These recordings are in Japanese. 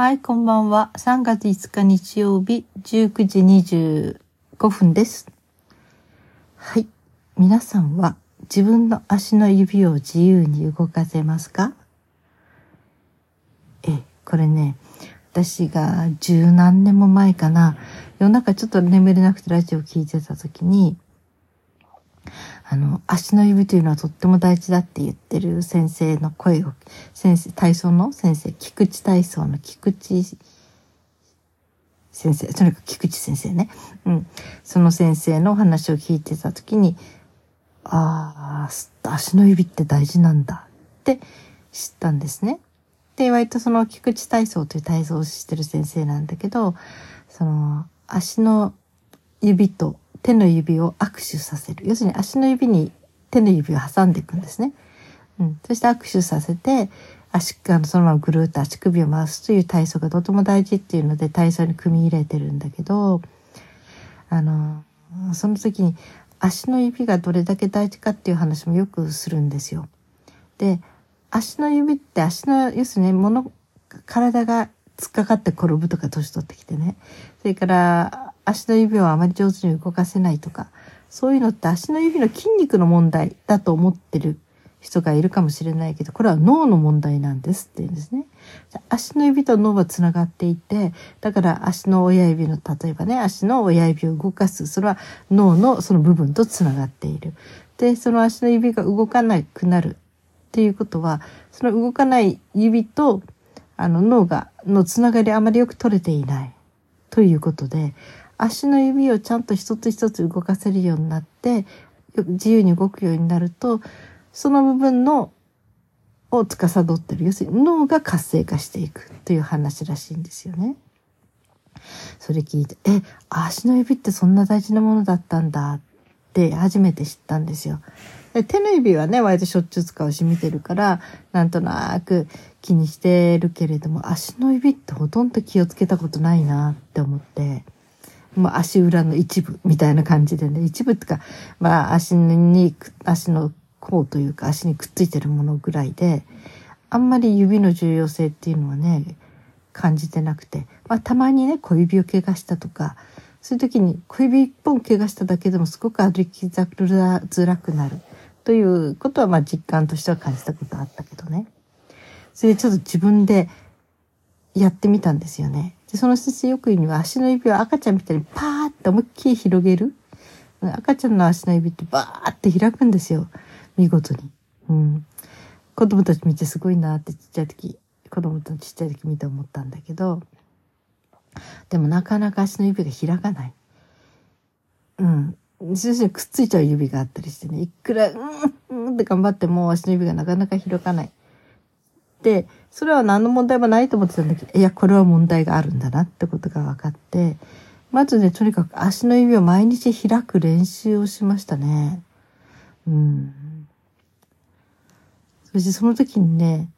はい、こんばんは。3月5日日曜日19時25分です。はい。皆さんは自分の足の指を自由に動かせますか？え、これね、私が十何年も前かな、夜中ちょっと眠れなくてラジオ聞いてた時に、あの、足の指というのはとっても大事だって言ってる先生の声を、先生、体操の先生、菊池体操の菊池先生、とにかく菊池先生ね。うん。その先生の話を聞いてた時に、ああ、足の指って大事なんだって知ったんですね。で、割とその菊池体操という体操をしてる先生なんだけど、その足の指と手の指を握手させる。要するに足の指に手の指を挟んでいくんですね。うん。そして握手させて、足、あの、そのままぐるっと足首を回すという体操がとても大事っていうので体操に組み入れてるんだけど、あの、その時に足の指がどれだけ大事かっていう話もよくするんですよ。で、足の指って足の、要するに物、体が突っかかって転ぶとか年取ってきてね。それから足の指をあまり上手に動かせないとか、そういうのって足の指の筋肉の問題だと思ってる人がいるかもしれないけど、これは脳の問題なんですって言うんですね。足の指と脳はつながっていて、だから足の親指の、例えばね、足の親指を動かす。それは脳のその部分とつながっている。で、その足の指が動かなくなるっていうことは、その動かない指と、あの脳が、のつながりあまりよく取れていない。ということで、足の指をちゃんと一つ一つ動かせるようになって、自由に動くようになると、その部分のを司ってる。要するに脳が活性化していくという話らしいんですよね。それ聞いて、え、足の指ってそんな大事なものだったんだって初めて知ったんですよ。で手の指はね、割としょっちゅう使うし見てるから、なんとなく気にしてるけれども、足の指ってほとんど気をつけたことないなって思って、まあ足裏の一部みたいな感じでね、一部ってか、まあ足に、足の甲というか足にくっついてるものぐらいで、あんまり指の重要性っていうのはね、感じてなくて、まあたまにね、小指を怪我したとか、そういう時に小指一本怪我しただけでもすごく歩きづらくなるということはまあ実感としては感じたことあったけどね。それでちょっと自分でやってみたんですよね。でその先生よく言うには足の指を赤ちゃんみたいにパーって思いっきり広げる。赤ちゃんの足の指ってバーって開くんですよ。見事に。うん。子供たち見てすごいなってちっちゃい時、子供とちちっちゃい時見て思ったんだけど、でもなかなか足の指が開かない。うん。要するにくっついちゃう指があったりしてね、いくら、うん、うんって頑張っても足の指がなかなか開かない。で、それは何の問題もないと思ってたんだけど、いや、これは問題があるんだなってことが分かって、まずね、とにかく足の指を毎日開く練習をしましたね。うん。そしてその時にね、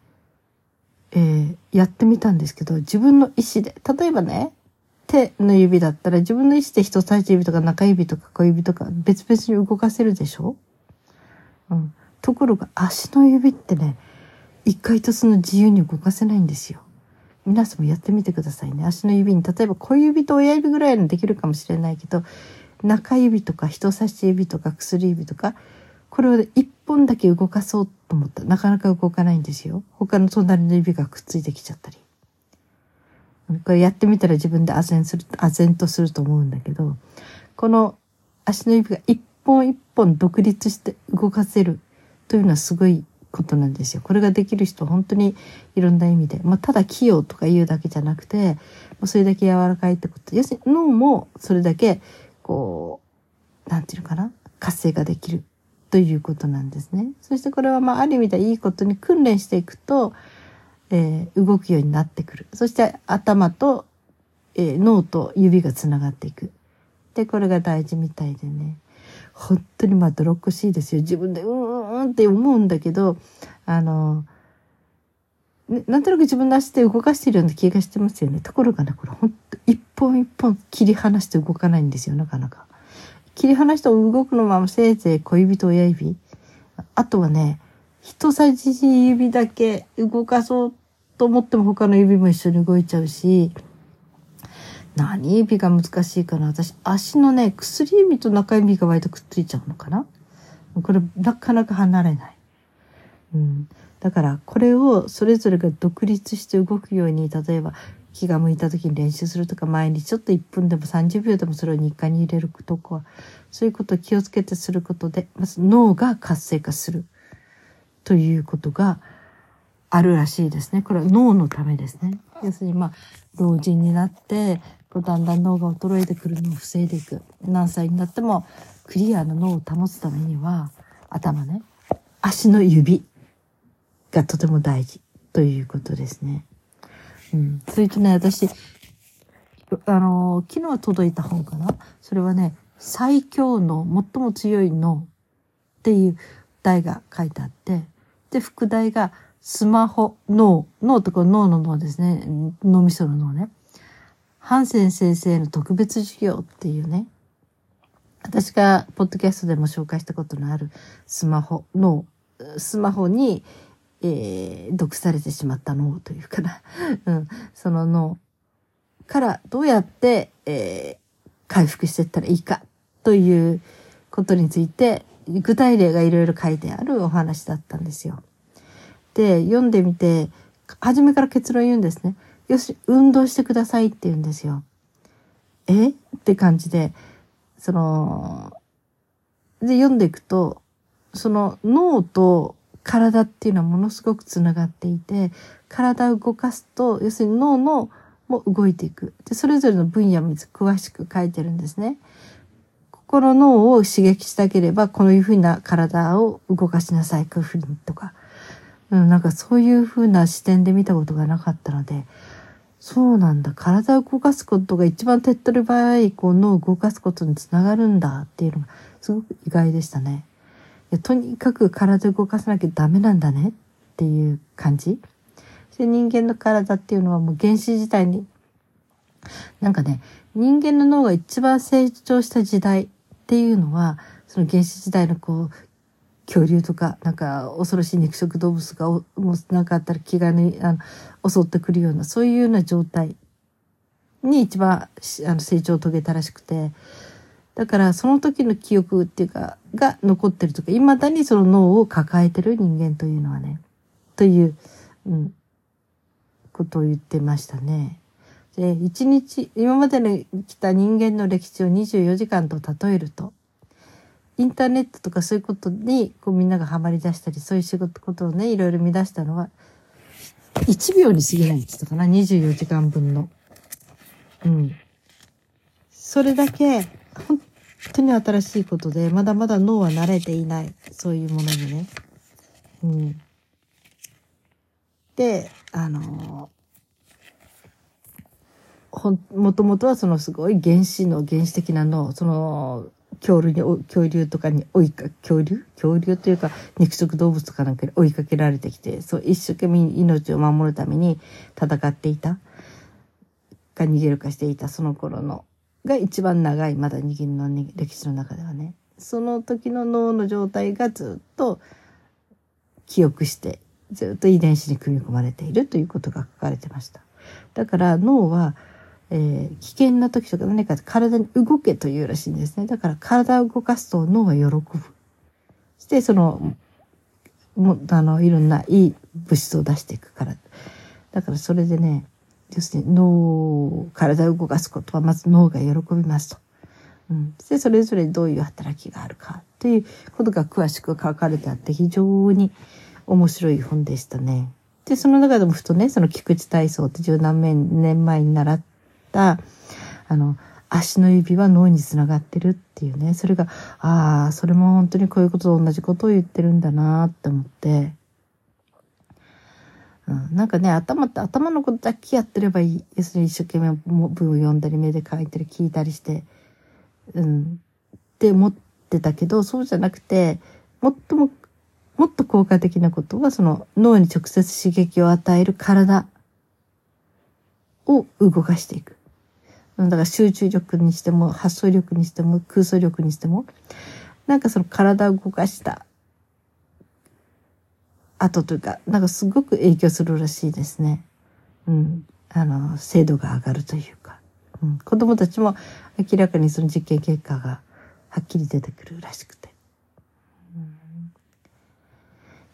えー、やってみたんですけど、自分の意思で、例えばね、手の指だったら自分の意思で人差し指とか中指とか小指とか別々に動かせるでしょ？うん。ところが足の指ってね、一回とその自由に動かせないんですよ。皆さんもやってみてくださいね。足の指に、例えば小指と親指ぐらいのできるかもしれないけど、中指とか人差し指とか薬指とか、これを一本だけ動かそうと思ったらなかなか動かないんですよ。他の隣の指がくっついてきちゃったり。これやってみたら自分で唖然する、唖然とすると思うんだけど、この足の指が一本一本独立して動かせるというのはすごいことなんですよ。これができる人本当にいろんな意味で、まあ、ただ器用とか言うだけじゃなくて、それだけ柔らかいってこと。要するに脳もそれだけ、こう、なんていうのかな？活性化できるということなんですね。そしてこれはまあある意味でいいことに訓練していくと、えー、動くようになってくる。そして頭と、えー、脳と指がつながっていく。で、これが大事みたいでね。本当にまどっこしいですよ。自分でうーんって思うんだけど、あの、ね、なんとなく自分の足で動かしてるような気がしてますよね。ところがね、これ本当一本一本切り離して動かないんですよ、なかなか。切り離して動くのまませいぜい小指と親指。あとはね、人差し指だけ動かそうと思っても他の指も一緒に動いちゃうし、何指が難しいかな私、足のね、薬指と中指が割とくっついちゃうのかなこれ、なかなか離れない。うん。だから、これをそれぞれが独立して動くように、例えば、気が向いた時に練習するとか、前にちょっと1分でも30秒でもそれを日課に入れるとか、そういうことを気をつけてすることで、まず脳が活性化するということがあるらしいですね。これは脳のためですね。要するに、まあ、老人になって、だんだん脳が衰えてくるのを防いでいく。何歳になってもクリアな脳を保つためには、頭ね、足の指がとても大事ということですね。うん。それとね、私、あの、昨日届いた本かな？それはね、最強の、最も強い脳っていう題が書いてあって、で、副題がスマホ、脳、脳とこ脳の脳ですね。脳みその脳ね。ハンセン先生の特別授業っていうね、私がポッドキャストでも紹介したことのあるスマホの、スマホに、えー、毒されてしまった脳というかな、うん、その脳からどうやって、えー、回復していったらいいかということについて、具体例がいろいろ書いてあるお話だったんですよ。で、読んでみて、初めから結論言うんですね。よし、運動してくださいって言うんですよ。え？って感じで、その、で、読んでいくと、その脳と体っていうのはものすごくつながっていて、体を動かすと、要するに脳のも動いていく。で、それぞれの分野も詳しく書いてるんですね。ここの脳を刺激したければ、こういうふうな体を動かしなさい、こういうふうにとか。うん、なんかそういうふうな視点で見たことがなかったので、そうなんだ。体を動かすことが一番手っ取り早い、こう脳を動かすことにつながるんだっていうのがすごく意外でしたね。いやとにかく体を動かさなきゃダメなんだねっていう感じ。で人間の体っていうのはもう原始時代に、なんかね、人間の脳が一番成長した時代っていうのは、その原始時代のこう、恐竜とか、なんか恐ろしい肉食動物が、もうなんかあったら気がね、あの、襲ってくるような、そういうような状態に一番あの成長を遂げたらしくて、だからその時の記憶っていうか、が残ってるとか、未だにその脳を抱えてる人間というのはね、という、うん、ことを言ってましたね。で、一日、今までの来た人間の歴史を24時間と例えると、インターネットとかそういうことにこうみんながハマり出したり、そういう仕事ことをね、いろいろ見出したのは、1秒に過ぎないって言ったかな、24時間分の。うん。それだけ、本当に新しいことで、まだまだ脳は慣れていない。そういうものにね。うん。で、あのほん、もともとはそのすごい原始の原始的な脳、その、恐竜に、恐竜とかに追いか、恐竜恐竜というか、肉食動物かなんかに追いかけられてきて、そう一生懸命命を守るために戦っていた、か逃げるかしていたその頃の、が一番長い、まだ人間の歴史の中ではね。その時の脳の状態がずっと記憶して、ずっと遺伝子に組み込まれているということが書かれてました。だから脳は、えー、危険な時とか何か体に動けというらしいんですね。だから体を動かすと脳が喜ぶ。して、その、もあの、いろんないい物質を出していくから。だからそれでね、要するに脳、体を動かすことはまず脳が喜びますと。うん、で、それぞれどういう働きがあるかということが詳しく書かれてあって非常に面白い本でしたね。で、その中でもふとね、その菊池体操って十何年前に習っったあの足の指は脳につながってるっていうねそれがああそれも本当にこういうことと同じことを言ってるんだなって思って。うん、なんかね、頭って頭のことだけやってればいい。要するに一生懸命文を読んだり、目で書いたり、聞いたりして、うん、って思ってたけど、そうじゃなくて、もっとも、もっと効果的なことは、その脳に直接刺激を与える体を動かしていく。だから集中力にしても発想力にしても空想力にしてもなんかその体を動かした後というかなんかすごく影響するらしいですね。うん、あの、精度が上がるというか、うん、子供たちも明らかにその実験結果がはっきり出てくるらしくて。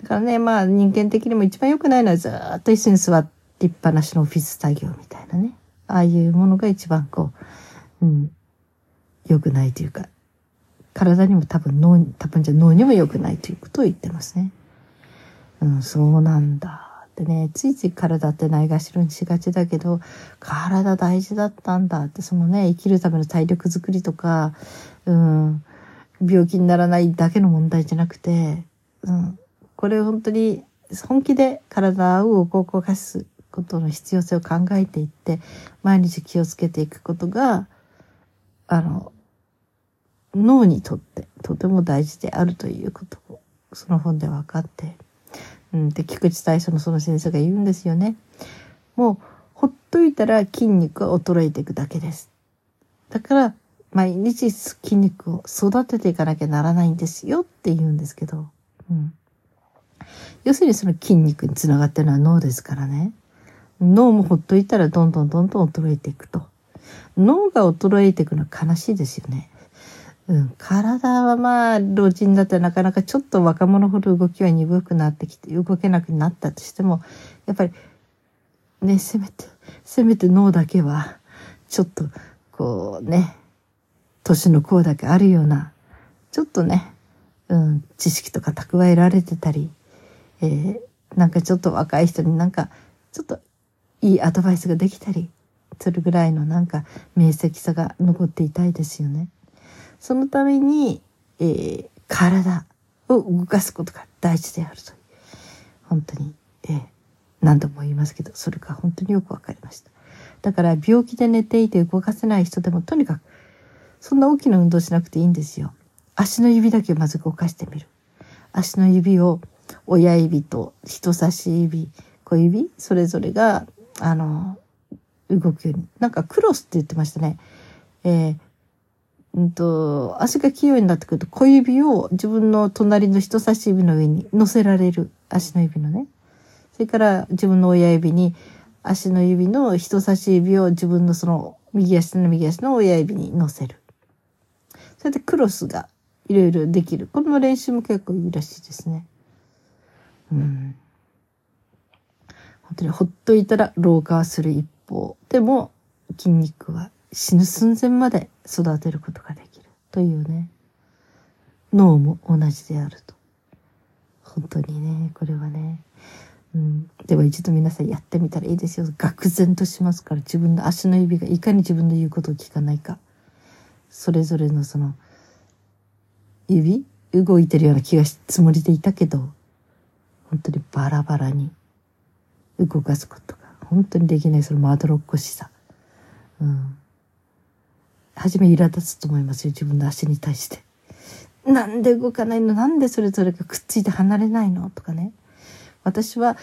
だからね、まあ人間的にも一番良くないのはずっと椅子に座ってっぱなしのオフィス作業みたいなね。ああいうものが一番こう、うん、良くないというか、体にも多分脳、多分じゃ脳にも良くないということを言ってますね。うん、そうなんだ。ってね、ついつい体ってないがしろにしがちだけど、体大事だったんだって、そのね、生きるための体力づくりとか、うん、病気にならないだけの問題じゃなくて、うん、これ本当に本気で体を動かすことの必要性を考えていって、毎日気をつけていくことが、あの、脳にとってとても大事であるということを、その本で分かって、うん、で、菊池大将のその先生が言うんですよね。もう、ほっといたら筋肉は衰えていくだけです。だから、毎日筋肉を育てていかなきゃならないんですよって言うんですけど、うん。要するにその筋肉につながってるのは脳ですからね。脳もほっといたらどんどんどんどん衰えていくと。脳が衰えていくのは悲しいですよね。うん、体はまあ、老人だってなかなかちょっと若者ほど動きは鈍くなってきて、動けなくなったとしても、やっぱり、ね、せめて、せめて脳だけは、ちょっと、こうね、年の功だけあるような、ちょっとね、うん、知識とか蓄えられてたり、えー、なんかちょっと若い人になんか、ちょっといいアドバイスができたりするぐらいのなんか明晰さが残っていたいですよね。そのために、えー、体を動かすことが大事であるという。本当に、えー、何度も言いますけど、それが本当によくわかりました。だから病気で寝ていて動かせない人でもとにかくそんな大きな運動しなくていいんですよ。足の指だけまず動かしてみる。足の指を親指と人差し指、小指、それぞれが、あの、動くように。なんかクロスって言ってましたね。えー、うんと、足が器用になってくると小指を自分の隣の人差し指の上に乗せられる。足の指のね。それから自分の親指に足の指の人差し指を自分のその右足の右足の親指に乗せる。それでクロスがいろいろできる。この練習も結構いいらしいですね。うん。本当にほっといたら老化する一方。でも筋肉は死ぬ寸前まで育てることができるというね。脳も同じであると。本当にねこれはね。うん、では一度皆さんやってみたらいいですよ。愕然としますから自分の足の指がいかに自分の言うことを聞かないか。それぞれのその指動いてるような気がしつもりでいたけど本当にバラバラに動かすことが本当にできないそのまどろっこしさ、うん、初め苛立つと思いますよ自分の足に対して。なんで動かないの？なんでそれぞれがくっついて離れないの？とかね。私は、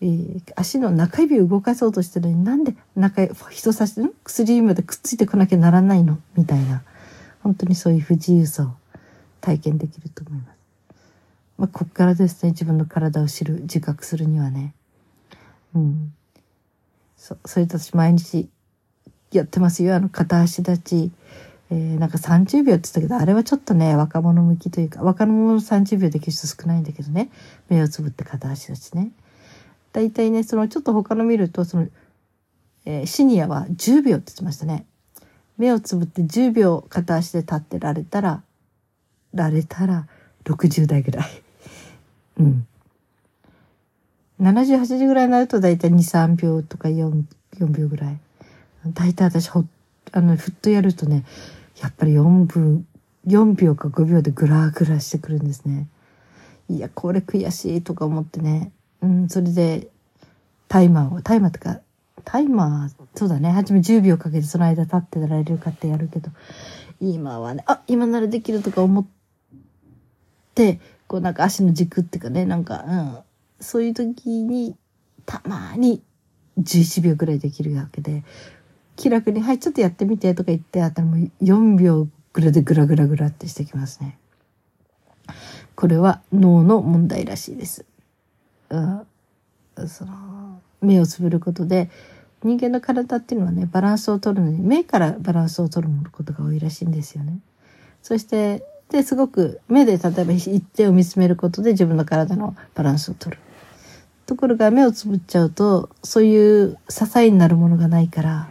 えー、足の中指を動かそうとしてるのになんで中人差し薬指までくっついてこなきゃならないの？みたいな本当にそういう不自由さを体験できると思います。まあ、こっからですね自分の体を知る自覚するにはね。うん。そそれと私毎日やってますよ。あの、片足立ち。えー、なんか30秒って言ったけど、あれはちょっとね、若者向きというか、若者の30秒できる人少ないんだけどね。目をつぶって片足立ちね。大体ね、そのちょっと他の見ると、その、えー、シニアは10秒って言ってましたね。目をつぶって10秒片足で立ってられたら、られたら60代ぐらい。うん。70、80ぐらいになると大体2、3秒とか4、4秒ぐらい。大体私ほあのふっとやるとねやっぱり4分4秒か5秒でグラグラしてくるんですね。いやこれ悔しいとか思ってね、うん、それでタイマーをタイマーとかタイマーそうだね初め10秒かけてその間立ってられるかってやるけど今はねあ今ならできるとか思ってこうなんか足の軸っていうかねなんか、うん、そういう時にたまに11秒ぐらいできるわけで気楽に、はい、ちょっとやってみてとか言って、あたらもう4秒ぐらいでグラグラグラってしてきますね。これは脳の問題らしいです。うん、その、目をつぶることで、人間の体っていうのはね、バランスを取るのに、目からバランスを取ることが多いらしいんですよね。そして、で、すごく目で例えば一点を見つめることで自分の体のバランスを取る。ところが目をつぶっちゃうと、そういう支えになるものがないから、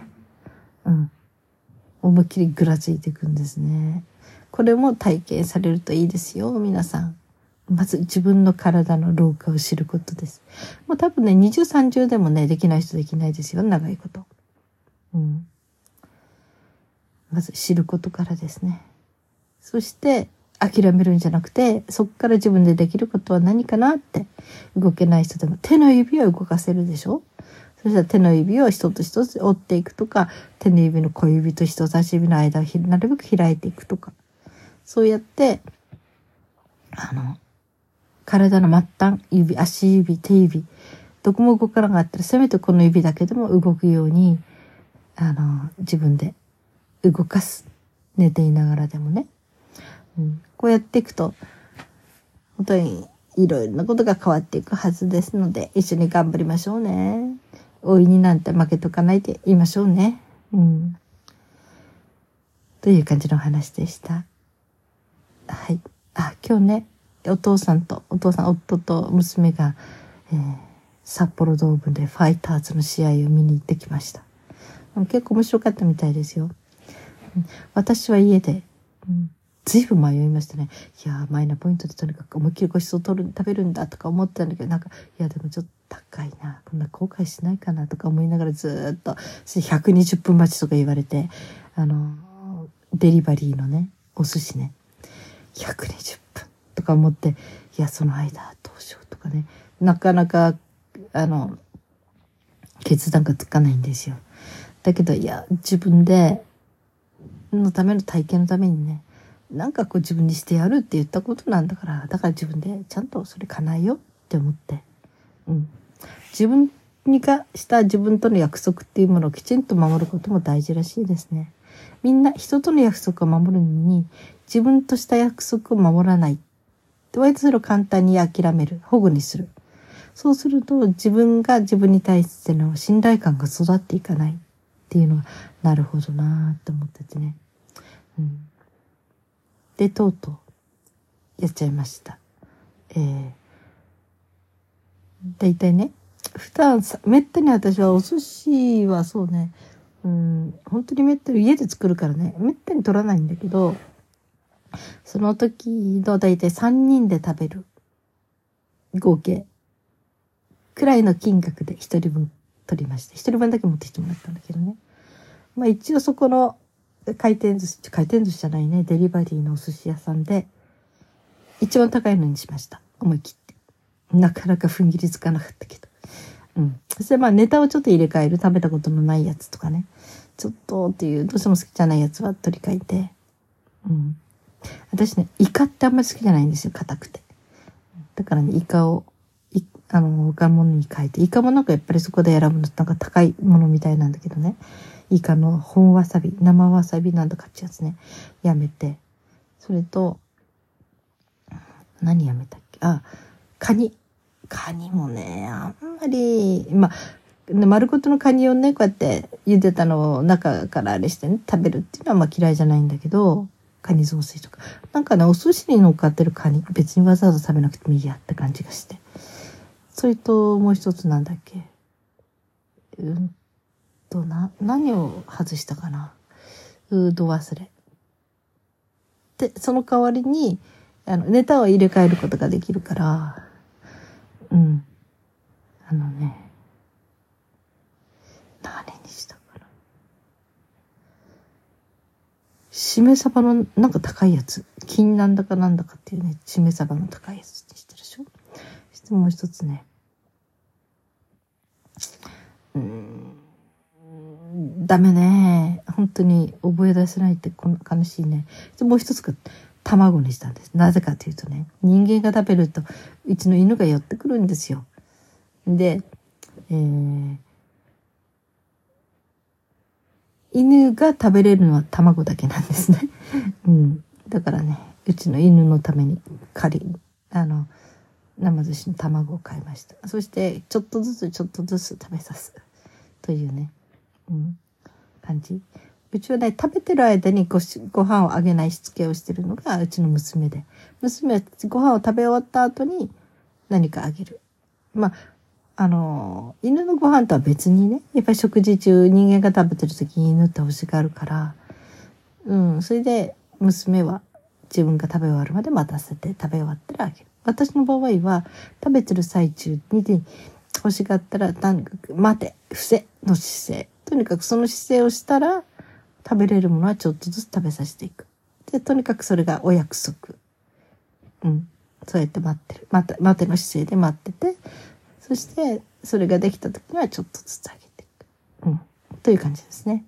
うん。思いっきりぐらついていくんですね。これも体験されるといいですよ、皆さん。まず自分の体の老化を知ることです。もう多分ね、20、30でもね、できない人できないですよ、長いこと。うん。まず知ることからですね。そして、諦めるんじゃなくて、そこから自分でできることは何かなって、動けない人でも手の指を動かせるでしょ？そしたら手の指を一つ一つ折っていくとか、手の指の小指と人差し指の間をなるべく開いていくとか、そうやって、あの、体の末端、指、足指、手指、どこも動かなかったら、せめてこの指だけでも動くように、あの、自分で動かす。寝ていながらでもね。うん、こうやっていくと、本当にいろいろなことが変わっていくはずですので、一緒に頑張りましょうね。大いになんて負けとかないで言いましょうね。うん。という感じの話でした。はい。あ、今日ね、お父さんと、お父さん、夫と娘が、えー、札幌ドームでファイターズの試合を見に行ってきました。結構面白かったみたいですよ。私は家で、うん、ずいぶん迷いましたね。いやマイナポイントでとにかく思いっきりごちそう取る、食べるんだとか思ってたんだけど、なんか、いやでもちょっと高いな。こんな後悔しないかなとか思いながらずっと、120分待ちとか言われて、あの、デリバリーのね、お寿司ね、120分とか思って、いや、その間どうしようとかね、なかなか、あの、決断がつかないんですよ。だけど、いや、自分で、のための体験のためにね、なんかこう自分にしてやるって言ったことなんだから、だから自分でちゃんとそれ叶えようって思って、うん。自分にがした自分との約束っていうものをきちんと守ることも大事らしいですね。みんな人との約束を守るのに、自分とした約束を守らない割とそれを簡単に諦める。保護にする。そうすると自分が自分に対しての信頼感が育っていかないっていうのはなるほどなって思っててね。うん。で、とうとうやっちゃいました。えー、だいたいね、普段さ、めったに私はお寿司はそうね、うん、本当にめったに家で作るからね、めったに取らないんだけど、その時のだいたい3人で食べる合計くらいの金額で1人分取りまして、1人分だけ持ってきてもらったんだけどね。まあ一応そこの回転寿司、回転寿司じゃないね、デリバリーのお寿司屋さんで、一番高いのにしました。思い切って。なかなか踏ん切りつかなかったけど。うん。そしてまあネタをちょっと入れ替える、食べたことのないやつとかね。ちょっとっていう、どうしても好きじゃないやつは取り替えて。うん。私ね、イカってあんまり好きじゃないんですよ、硬くて。だからね、イカを、いあの、他物に変えて、イカもなんかやっぱりそこで選ぶのなんか高いものみたいなんだけどね。イカの本わさび、生わさびなんだかってやつね、やめて。それと、何やめたっけ？あ、カニ。カニもね、あんまり、まあ、丸ごとのカニをね、こうやって茹でたのを中からあれしてね、食べるっていうのはまあ嫌いじゃないんだけど、カニ雑炊とか。なんかね、お寿司に乗っかってるカニ、別にわざわざ食べなくてもいいやって感じがして。それと、もう一つなんだっけ？うんと、な、何を外したかな？うーど忘れ。で、その代わりに、あの、ネタを入れ替えることができるから、うん。あのね、何にしたかな？しめ鯖のなんか高いやつ。金なんだかなんだかっていうね、しめ鯖の高いやつにしてるでしょ？そしてもう一つね。うん、ダメね。本当に覚え出せないってこの悲しいね。もう一つが卵にしたんです。なぜかというとね、人間が食べると、うちの犬が寄ってくるんですよ。で、えー、犬が食べれるのは卵だけなんですね。うん。だからね、うちの犬のために仮、あの、生寿司の卵を買いました。そして、ちょっとずつちょっとずつ食べさす。というね、うん、感じ。うちはね、食べてる間にごご飯をあげないしつけをしてるのがうちの娘で。娘はご飯を食べ終わった後に何かあげる。まあ、あの、犬のご飯とは別にね、やっぱり食事中人間が食べてる時に犬って欲しがるから、うん、それで娘は自分が食べ終わるまで待たせて食べ終わったらあげる。私の場合は食べてる最中に欲しがったら、待て、伏せの姿勢。とにかくその姿勢をしたら食べれるものはちょっとずつ食べさせていく。で、とにかくそれがお約束。うん。そうやって待ってる。待て、待ての姿勢で待ってて、そしてそれができた時にはちょっとずつあげていく。うん。という感じですね。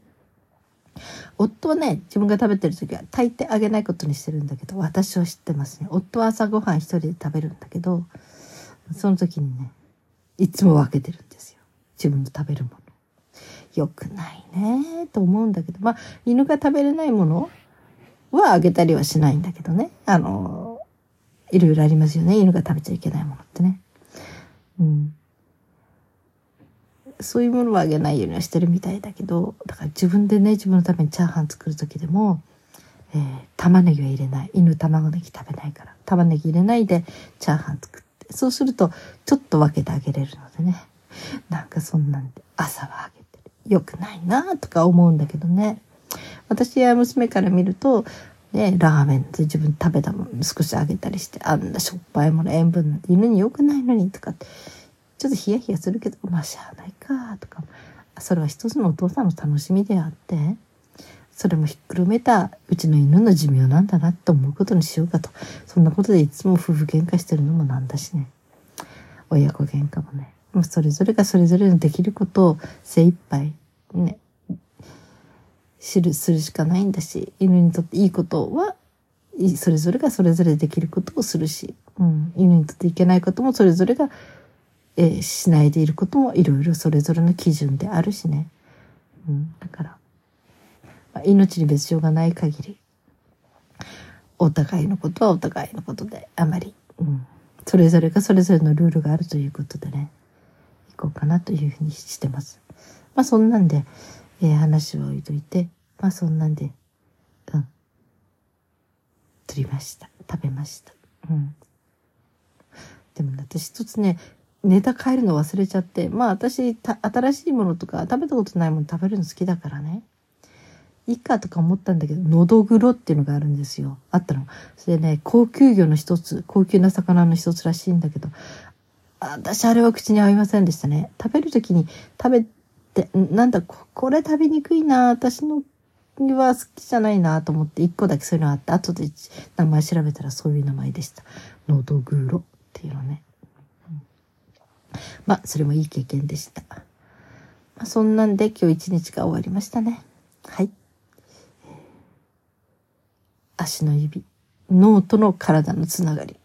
夫はね、自分が食べてる時は大抵あげないことにしてるんだけど、私は知ってますね。夫は朝ごはん一人で食べるんだけど、その時にね、いつも分けてるんですよ。自分の食べるもの。よくないねと思うんだけど、まあ、犬が食べれないものはあげたりはしないんだけどね。あの、いろいろありますよね。犬が食べちゃいけないものってね。うん。そういうものはあげないようにはしてるみたいだけど、だから自分でね、自分のためにチャーハン作る時でも、えー玉ねぎは入れない。犬玉ねぎ食べないから。玉ねぎ入れないでチャーハン作って。そうすると、ちょっと分けてあげれるのでね。なんかそんなんで朝はあげてる。よくないなとか思うんだけどね。私や娘から見ると、ね、ラーメンで自分食べたもの少しあげたりして、あんなしょっぱいもの塩分なんて犬に良くないのにとか、ちょっとヒヤヒヤするけど、まあしゃあないかとか、それは一つのお父さんの楽しみであって、それもひっくるめたうちの犬の寿命なんだなと思うことにしようかと。そんなことでいつも夫婦喧嘩してるのもなんだしね。親子喧嘩もね。もうそれぞれがそれぞれのできることを精一杯ね、知る、するしかないんだし、犬にとっていいことは、それぞれがそれぞれできることをするし、うん、犬にとっていけないこともそれぞれが、えーしないでいることもいろいろそれぞれの基準であるしね。うん、だから、まあ命に別状がない限り、お互いのことはお互いのことで、あまり、うん、それぞれがそれぞれのルールがあるということでね、いこうかなというふうにしてます。まあそんなんで、えー話は置いといて、まあそんなんで、うん、取りました。食べました。うん。でもね私一つね、ネタ変えるの忘れちゃって、まあ私、新しいものとか食べたことないもの食べるの好きだからね。いいかとか思ったんだけど、のどぐろっていうのがあるんですよ。あったの。それでね、高級魚の一つ、高級な魚の一つらしいんだけど、私あれは口に合いませんでしたね。食べるときに食べて、んなんだ、これ食べにくいな、私のには好きじゃないなと思って、一個だけそういうのあって、後で名前調べたらそういう名前でした。のどぐろっていうのね。うんまあ、それもいい経験でした。まあ、そんなんで今日一日が終わりましたね。はい。足の指、脳との体のつながり。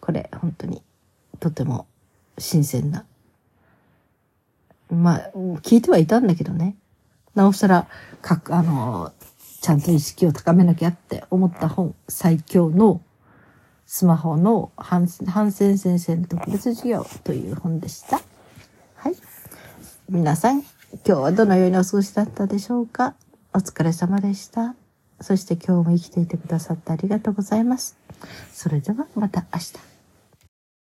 これ、本当に、とても新鮮な。まあ、聞いてはいたんだけどね。なおさら、かく、あの、ちゃんと意識を高めなきゃって思った本、最強のスマホのハンハンセン先生の特別授業という本でした。はい。皆さん、今日はどのようにお過ごしだったでしょうか？お疲れ様でした。そして今日も生きていてくださってありがとうございます。それではまた明日。